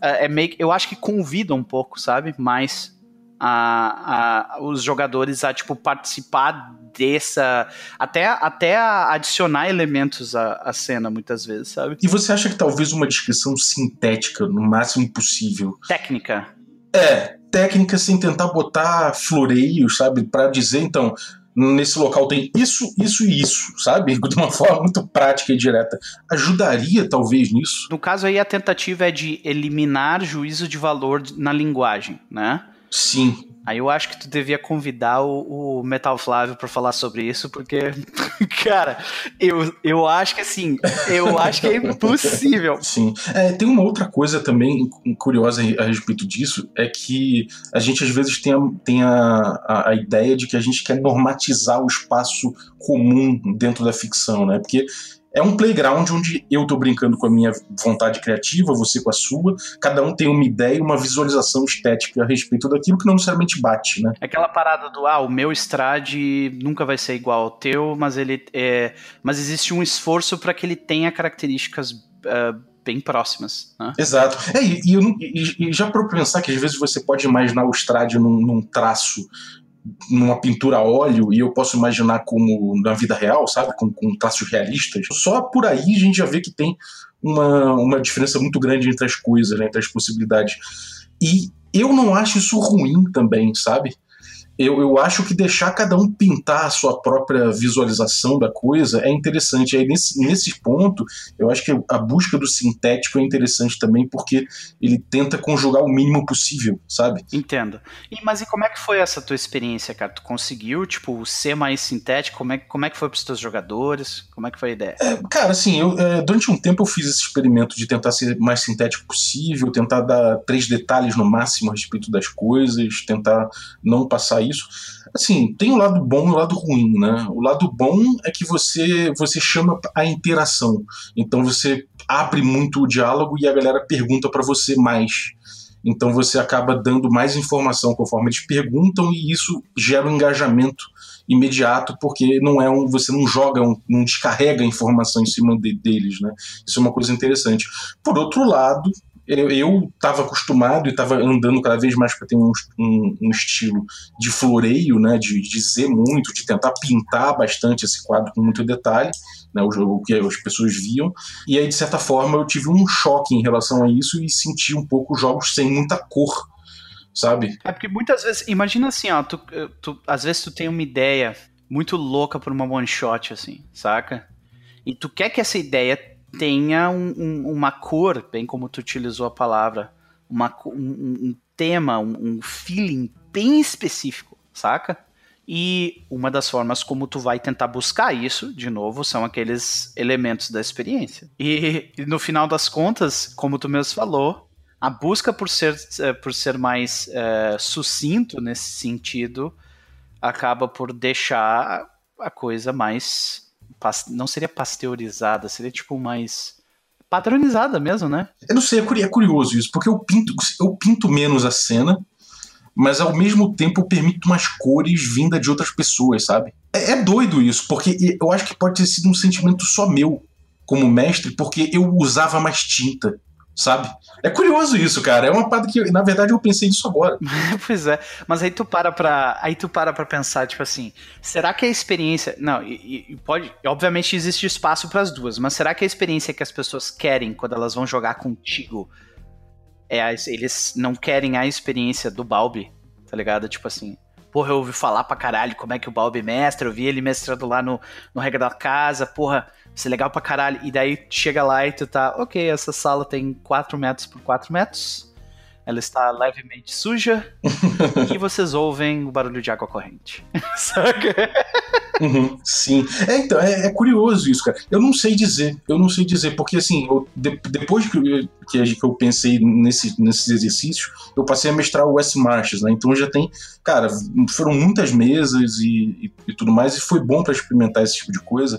S5: é, é meio eu acho que convida um pouco, sabe? Mais a, a, os jogadores a tipo participar dessa até até adicionar elementos à, à cena muitas vezes sabe
S4: e você acha que talvez uma descrição sintética no máximo possível
S5: técnica
S4: é técnica sem tentar botar floreios sabe para dizer então nesse local tem isso, isso e isso, sabe? De uma forma muito prática e direta. Ajudaria, talvez, nisso?
S5: No caso aí, a tentativa é de eliminar juízo de valor na linguagem, né?
S4: Sim.
S5: Aí eu acho que tu devia convidar o, o Metal Flávio para falar sobre isso, porque, cara, eu, eu acho que assim, eu acho que é impossível.
S4: Sim. É, tem uma outra coisa também curiosa a respeito disso, é que a gente às vezes tem a, tem a, a, a ideia de que a gente quer normatizar o espaço comum dentro da ficção, né? Porque é um playground onde eu tô brincando com a minha vontade criativa, você com a sua, cada um tem uma ideia e uma visualização estética a respeito daquilo que não necessariamente bate, né?
S5: É aquela parada do, ah, o meu strade nunca vai ser igual ao teu, mas ele é... mas existe um esforço para que ele tenha características uh, bem próximas. Né?
S4: Exato. É, e, e, e, já para pensar que às vezes você pode imaginar o Strade num, num, traço numa pintura a óleo e eu posso imaginar como na vida real, sabe? Com, com traços realistas. Só por aí a gente já vê que tem uma, uma diferença muito grande entre as coisas, né? entre as possibilidades. E eu não acho isso ruim também, sabe? Eu, eu acho que deixar cada um pintar a sua própria visualização da coisa é interessante. Aí nesse, nesse ponto, eu acho que a busca do sintético é interessante também, porque ele tenta conjugar o mínimo possível, sabe?
S5: Entendo. E, mas e como é que foi essa tua experiência, cara? Tu conseguiu, tipo, ser mais sintético? Como é, como é que foi pros teus jogadores? Como é que foi a ideia?
S4: É, cara, assim, eu, é, durante um tempo eu fiz esse experimento de tentar ser mais sintético possível, tentar dar três detalhes no máximo a respeito das coisas, tentar não passar isso. Assim, tem o um lado bom e o um lado ruim, né? O lado bom é que você você chama a interação. Então você abre muito o diálogo e a galera pergunta para você mais. Então você acaba dando mais informação conforme eles perguntam e isso gera um engajamento imediato porque não é um você não joga um, não descarrega informação em cima de, deles, né? Isso é uma coisa interessante. Por outro lado, eu estava acostumado e estava andando cada vez mais para ter um, um, um, estilo de floreio, né, de dizer muito, de tentar pintar bastante esse quadro com muito detalhe, né, o, o, que as pessoas viam. E aí, de certa forma, eu tive um choque em relação a isso e senti um pouco jogos sem muita cor, sabe?
S5: É porque muitas vezes, imagina assim, ó, tu, tu, às vezes tu tem uma ideia muito louca por uma one shot, assim, saca? E tu quer que essa ideia tenha um, um, uma cor, bem como tu utilizou a palavra, uma, um, um tema, um, feeling bem específico, saca? E uma das formas como tu vai tentar buscar isso, de novo, são aqueles elementos da experiência. E, e no final das contas, como tu mesmo falou, a busca por ser, eh, por ser mais é, sucinto nesse sentido acaba por deixar a coisa mais não seria pasteurizada, seria tipo mais padronizada mesmo, né?
S4: Eu não sei, é, é curioso isso, porque eu pinto, eu pinto menos a cena, mas ao mesmo tempo eu permito umas cores vindas de outras pessoas, sabe? É, é doido isso, porque eu acho que pode ter sido um sentimento só meu como mestre, porque eu usava mais tinta, sabe? É curioso isso, cara. É uma parada que, na verdade, eu pensei nisso agora.
S5: pois é. Mas aí tu para pra. Aí tu para pra pensar, tipo assim, será que a experiência. Não, e, e pode. Obviamente existe espaço para as duas, mas será que a experiência que as pessoas querem quando elas vão jogar contigo é a, eles não querem a experiência do Balbi, tá ligado? Tipo assim. Porra, eu ouvi falar pra caralho como é que o Balbi mestra, eu vi ele mestrando lá no, no Regra da Casa, porra, isso é legal pra caralho. E daí chega lá e tu tá, ok, essa sala tem 4 metros por 4 metros, ela está levemente suja, e vocês ouvem o barulho de água corrente. Saca?
S4: Uhum, sim. É, então, é, é, curioso isso, cara. Eu não sei dizer, eu não sei dizer, porque assim, eu, de, depois que, que, que, eu pensei nesse, nesses exercícios, eu passei a mestrar o S Marches, né? Então já tem, cara, foram muitas mesas e, e, e tudo mais, e foi bom para experimentar esse tipo de coisa.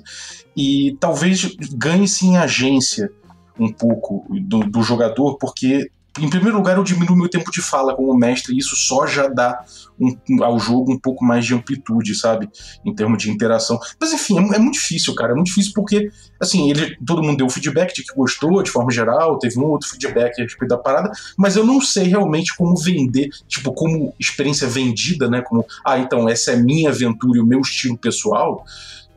S4: E talvez ganhe sim agência um pouco do, do jogador, porque em primeiro lugar, eu diminuo meu tempo de fala como mestre, e isso só já dá um, ao jogo um pouco mais de amplitude, sabe? Em termos de interação. Mas enfim, é, é, muito difícil, cara. É muito difícil porque, assim, ele, todo mundo deu feedback de que gostou, de forma geral, teve um outro feedback a respeito da parada, mas eu não sei realmente como vender, tipo, como experiência vendida, né? Como, ah, então, essa é minha aventura e o meu estilo pessoal.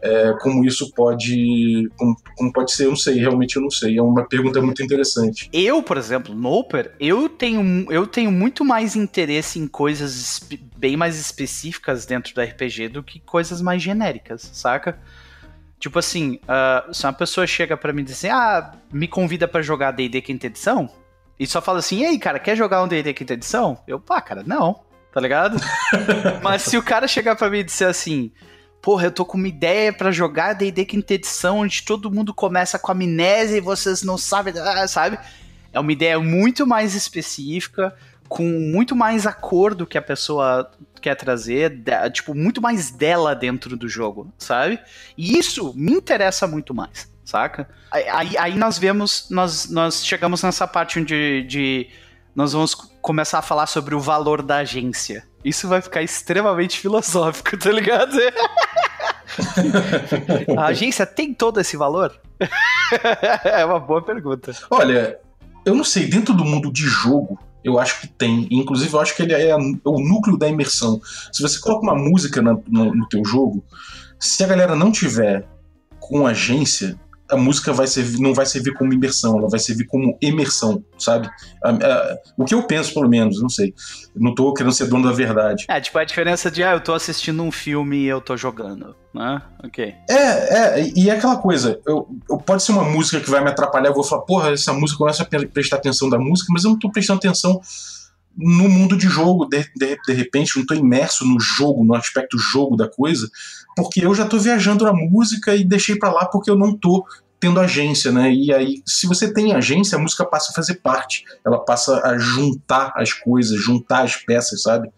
S4: É, como isso pode. Como, como, pode ser, eu não sei, realmente eu não sei. É uma pergunta muito interessante.
S5: Eu, por exemplo, Noper, eu tenho, eu tenho muito mais interesse em coisas bem mais específicas dentro do RPG do que coisas mais genéricas, saca? Tipo assim, uh, se uma pessoa chega para mim e diz assim, ah, me convida para jogar D&D quinta edição, e só fala assim, e aí, cara, quer jogar um D&D quinta edição? Eu, pá, cara, não, tá ligado? Mas se o cara chegar para mim e dizer assim, porra, eu tô com uma ideia para jogar D&D quinta edição, onde todo mundo começa com amnésia e vocês não sabem, ah, sabe? É uma ideia muito mais específica, com muito mais acordo que a pessoa quer trazer, tipo, muito mais dela dentro do jogo, sabe? E isso me interessa muito mais, saca? Aí, aí nós vemos, nós, nós chegamos nessa parte onde de, nós vamos começar a falar sobre o valor da agência. Isso vai ficar extremamente filosófico, tá ligado? a agência tem todo esse valor? é uma boa pergunta.
S4: Olha, eu não sei, dentro do mundo de jogo, eu acho que tem. Inclusive, eu acho que ele é o núcleo da imersão. Se você coloca uma música no, no teu jogo, se a galera não tiver com agência, a música vai servir, não vai servir como imersão, ela vai servir como emersão, sabe? A, a, o que eu penso, pelo menos, não sei. Não tô querendo ser dono da verdade.
S5: É, tipo, a diferença de, ah, eu tô assistindo um filme e eu tô jogando, né? Ok.
S4: É, é, e é aquela coisa, eu, eu, pode ser uma música que vai me atrapalhar, eu vou falar, porra, essa música, começa a prestar atenção da música, mas eu não tô prestando atenção no mundo de jogo, de, de, de repente, não estou imerso no jogo, no aspecto jogo da coisa, porque eu já estou viajando na música e deixei para lá porque eu não estou tendo agência, né? E aí, se você tem agência, a música passa a fazer parte, ela passa a juntar as coisas, juntar as peças, sabe?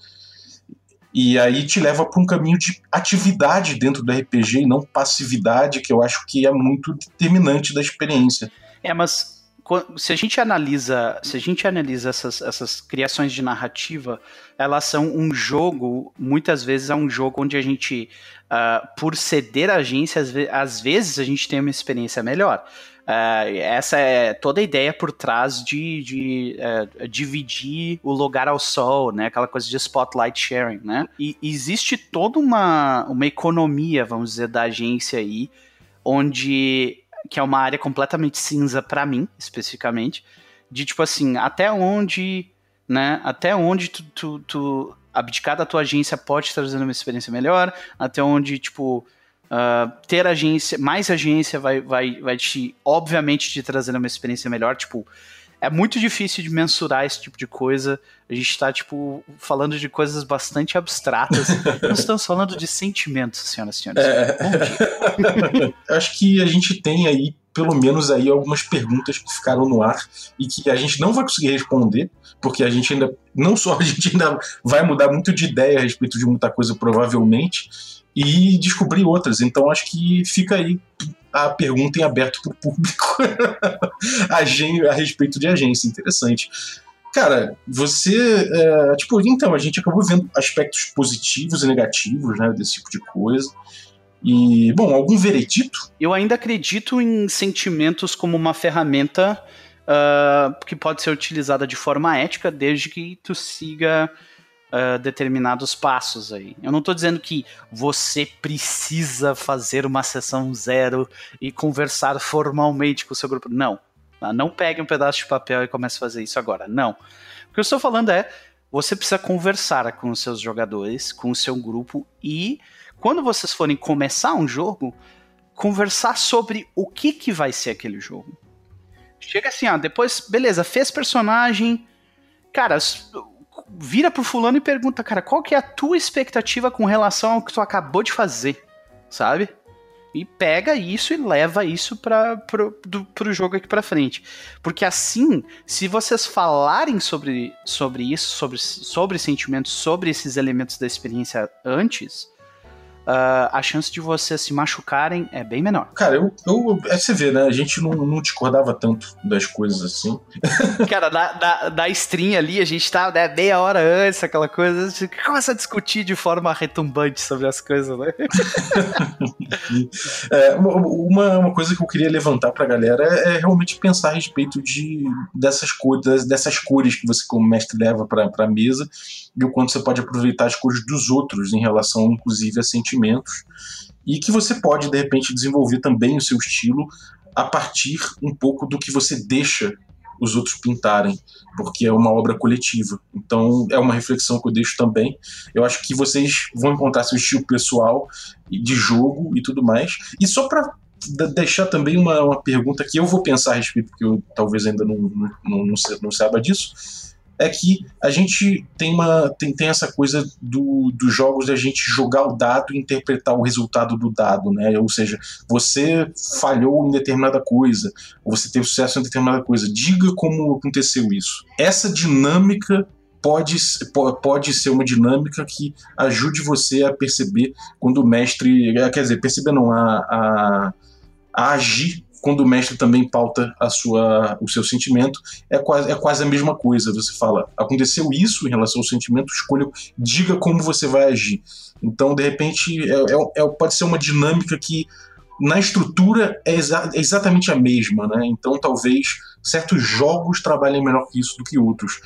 S4: E aí te leva para um caminho de atividade dentro do RPG e não passividade, que eu acho que é muito determinante da experiência.
S5: É, mas se a gente analisa, se a gente analisa essas, essas criações de narrativa, elas são um jogo, muitas vezes é um jogo onde a gente, uh, por ceder a agência, às, ve às, vezes a gente tem uma experiência melhor. Uh, essa é toda a ideia por trás de, de uh, dividir o lugar ao sol, né? Aquela coisa de spotlight sharing, né? E existe toda uma, uma economia, vamos dizer, da agência aí, onde que é uma área completamente cinza para mim, especificamente, de tipo assim, até onde, né, até onde tu, tu, tu abdicar da tua agência pode trazer uma experiência melhor, até onde, tipo, uh, ter agência, mais agência vai, vai, vai te, obviamente, te trazer uma experiência melhor, tipo, é muito difícil de mensurar esse tipo de coisa. A gente está, tipo, falando de coisas bastante abstratas. Nós estamos falando de sentimentos, senhoras e senhores. É...
S4: Acho que a gente tem aí, pelo menos aí, algumas perguntas que ficaram no ar e que a gente não vai conseguir responder, porque a gente ainda, não só a gente ainda vai mudar muito de ideia a respeito de muita coisa, provavelmente, e descobrir outras. Então acho que fica aí a pergunta em aberto para o público a, respeito de agência. Interessante. Cara, você. É, tipo, então, a gente acabou vendo aspectos positivos e negativos né, desse tipo de coisa. E, bom, algum veredito?
S5: Eu ainda acredito em sentimentos como uma ferramenta uh, que pode ser utilizada de forma ética, desde que tu siga uh, determinados passos aí. Eu não estou dizendo que você precisa fazer uma sessão zero e conversar formalmente com o seu grupo. Não. Tá? Não pegue um pedaço de papel e comece a fazer isso agora. Não. O que eu estou falando é você precisa conversar com os seus jogadores, com o seu grupo e quando vocês forem começar um jogo, conversar sobre o que, que vai ser aquele jogo. Chega assim, ó, depois, beleza, fez personagem. Cara, vira pro fulano e pergunta, cara, qual que é a tua expectativa com relação ao que tu acabou de fazer, sabe? E pega isso e leva isso para pro, pro jogo aqui para frente. Porque assim, se vocês falarem sobre, sobre isso, sobre, sobre sentimentos, sobre esses elementos da experiência antes, uh, a chance de vocês se machucarem é bem menor.
S4: Cara, eu, eu é você vê, né? A gente não, não discordava tanto das coisas assim.
S5: Cara, da, da, da stream ali, a gente tá né, meia hora antes, aquela coisa, a gente começa a discutir de forma retumbante sobre as coisas, né?
S4: é, uma, uma coisa que eu queria levantar pra galera é, é realmente pensar a respeito de, dessas cores, dessas cores que você como mestre leva pra, pra mesa e o quanto você pode aproveitar as cores dos outros em relação, inclusive, a e que você pode, de repente, desenvolver também o seu estilo a partir um pouco do que você deixa os outros pintarem, porque é uma obra coletiva. Então é uma reflexão que eu deixo também. Eu acho que vocês vão encontrar seu estilo pessoal de jogo e tudo mais. E só para deixar também uma, uma pergunta que eu vou pensar a respeito, porque eu talvez ainda não, não, não, não saiba disso é que a gente tem, uma, tem, tem essa coisa do, dos jogos da gente jogar o dado e interpretar o resultado do dado, né? Ou seja, você falhou em determinada coisa, ou você teve sucesso em determinada coisa. Diga como aconteceu isso. Essa dinâmica pode, pode ser uma dinâmica que ajude você a perceber quando o mestre. Quer dizer, perceber não, a, a, a agir quando o mestre também pauta a sua, o seu sentimento, é quase, é quase a mesma coisa. Você fala, aconteceu isso em relação ao sentimento, escolha, diga como você vai agir. Então, de repente, é, é, é pode ser uma dinâmica que na estrutura é, exa é exatamente a mesma, né? Então, talvez certos jogos trabalhem melhor que isso do que outros.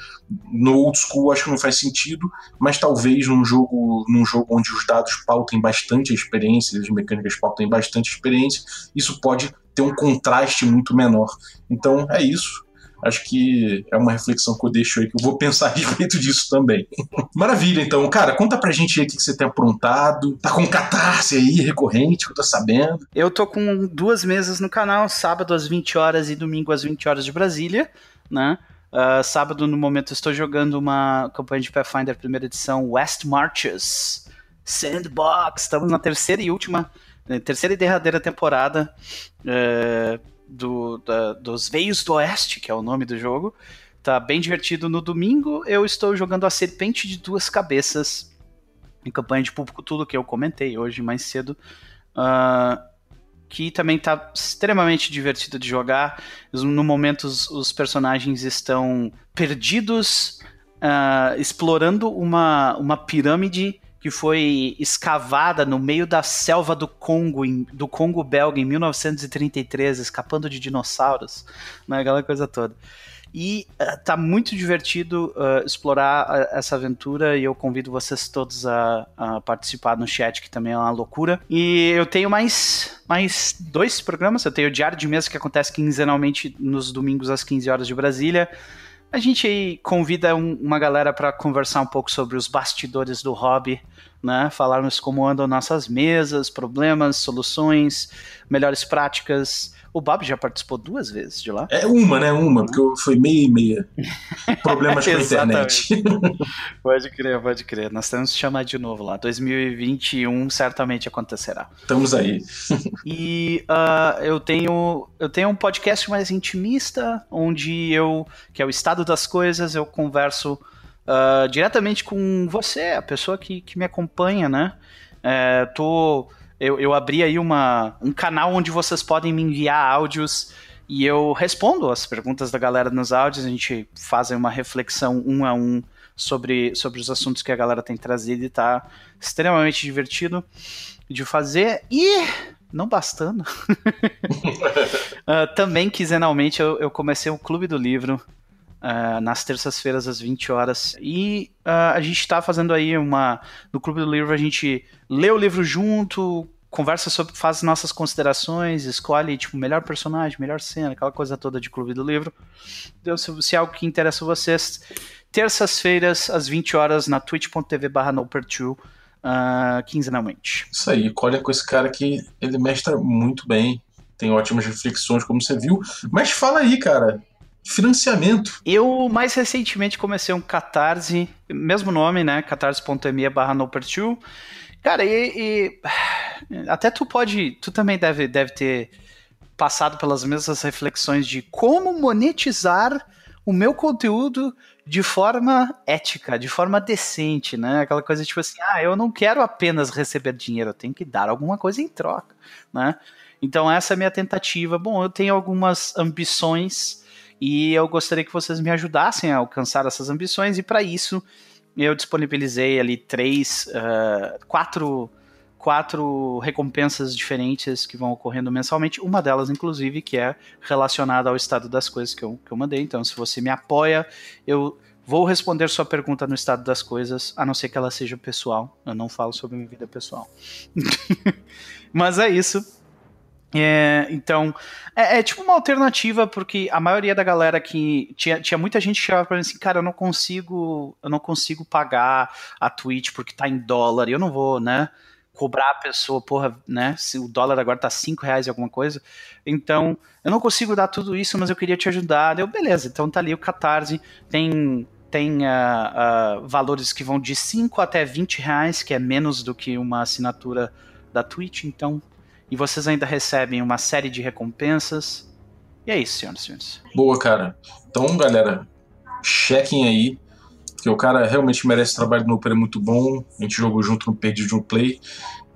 S4: No old school acho que não faz sentido, mas talvez num jogo, num jogo onde os dados pautem bastante a experiência, as mecânicas pautem bastante a experiência, isso pode ter um contraste muito menor. Então é isso. Acho que é uma reflexão que eu deixo aí, que eu vou pensar a respeito disso também. Maravilha, então. Cara, conta pra gente aí o que você tem aprontado. Tá com catarse aí, recorrente, que eu tô sabendo.
S5: Eu tô com duas mesas no canal, sábado às 20 horas e domingo às 20 horas de Brasília, né? Uh, sábado, no momento, estou jogando uma campanha de Pathfinder primeira edição, West Marches Sandbox. Estamos na terceira e última terceira e derradeira temporada é, do, da, dos Veios do Oeste, que é o nome do jogo. Tá bem divertido. No domingo eu estou jogando a Serpente de Duas Cabeças, em campanha de público tudo que eu comentei hoje mais cedo. Uh, que também está extremamente divertido de jogar. No momento, os, os personagens estão perdidos, uh, explorando uma, uma pirâmide que foi escavada no meio da selva do Congo, em, do Congo belga, em 1933, escapando de dinossauros, né, aquela coisa toda. E uh, tá muito divertido uh, explorar uh, essa aventura e eu convido vocês todos a, a, participar no chat, que também é uma loucura. E eu tenho mais, mais dois programas. Eu tenho o Diário de Mesa, que acontece quinzenalmente nos domingos às 15 horas de Brasília. A gente convida um, uma galera para conversar um pouco sobre os bastidores do hobby, né? Falarmos como andam nossas mesas, problemas, soluções, melhores práticas. O Bob já participou duas vezes de lá?
S4: É uma, né? Uma, porque foi meia e meia. Problemas com a internet.
S5: pode crer, pode crer. Nós temos que chamar de novo lá. 2021 certamente acontecerá.
S4: Estamos aí.
S5: e uh, eu tenho eu tenho um podcast mais intimista, onde eu, que é o estado das coisas, eu converso uh, diretamente com você, a pessoa que, que me acompanha, né? É, tô, eu, eu abri aí uma, um canal onde vocês podem me enviar áudios e eu respondo as perguntas da galera nos áudios, a gente faz uma reflexão um a um sobre, sobre os assuntos que a galera tem trazido e tá extremamente divertido de fazer. E não bastando. uh, também quinzenalmente eu, eu comecei o Clube do Livro. Uh, nas terças-feiras às 20 horas. E uh, a gente está fazendo aí uma. No Clube do Livro a gente lê o livro junto, conversa sobre, faz nossas considerações, escolhe tipo melhor personagem, melhor cena, aquela coisa toda de Clube do Livro. Então, se, se é algo que interessa vocês, terças-feiras às 20 horas na twitch.tv/noper2 uh, quinzenalmente.
S4: Isso aí, colhe com esse cara que ele mestra muito bem, tem ótimas reflexões, como você viu. Mas fala aí, cara, financiamento.
S5: Eu mais recentemente comecei um Catarse, mesmo nome, né? catarse.me barra noper2. Cara, e, e, até tu pode, tu também deve, deve ter passado pelas mesmas reflexões de como monetizar o meu conteúdo de forma ética, de forma decente, né? Aquela coisa tipo assim, ah, eu não quero apenas receber dinheiro, eu tenho que dar alguma coisa em troca, né? Então essa é a minha tentativa. Bom, eu tenho algumas ambições e eu gostaria que vocês me ajudassem a alcançar essas ambições e para isso eu disponibilizei ali três, uh, quatro quatro recompensas diferentes que vão ocorrendo mensalmente. Uma delas, inclusive, que é relacionada ao estado das coisas que eu, que eu mandei. Então, se você me apoia, eu vou responder sua pergunta no estado das coisas, a não ser que ela seja pessoal. Eu não falo sobre minha vida pessoal. Mas é isso. É, então, é, é, tipo uma alternativa, porque a maioria da galera que. Tinha, tinha muita gente que chegava pra mim assim, cara, eu não consigo. Eu não consigo pagar a Twitch porque tá em dólar, e eu não vou, né? cobrar a pessoa, porra, né? Se o dólar agora tá 5 reais e alguma coisa. Então, eu não consigo dar tudo isso, mas eu queria te ajudar. Eu, beleza, então tá ali o Catarse. Tem, tem uh, uh, valores que vão de 5 até 20 reais, que é menos do que uma assinatura da Twitch, então. E vocês ainda recebem uma série de recompensas. E é isso, senhoras e senhores.
S4: Boa, cara. Então, galera, chequem aí porque o cara realmente merece trabalho no Opera é muito bom. A gente jogou junto no Perdido no Play.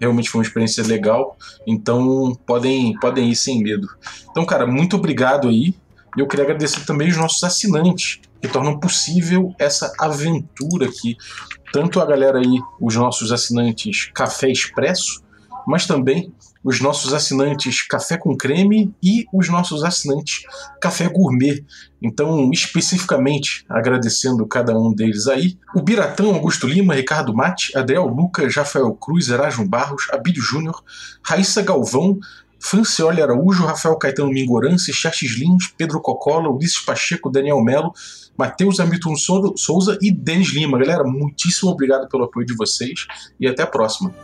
S4: Realmente foi uma experiência legal. Então podem, podem ir sem medo. Então, cara, muito obrigado aí. E eu queria agradecer também os nossos assinantes, que tornam possível essa aventura aqui. Tanto a galera aí, os nossos assinantes Café Expresso, mas também os nossos assinantes Café com Creme e os nossos assinantes Café Gourmet. Então, especificamente agradecendo cada um deles aí, o Biratão Augusto Lima, Ricardo Mate, Adriel Lucas, Rafael Cruz, Erasmo Barros, Abílio Júnior, Raíssa Galvão, Francioli Araújo, Rafael Caetano Mingorance, Xerxes Lins, Pedro Cocola, Ulisses Pacheco, Daniel Melo, Matheus Hamilton Souza e Denis Lima. Galera, muitíssimo obrigado pelo apoio de vocês e até a próxima.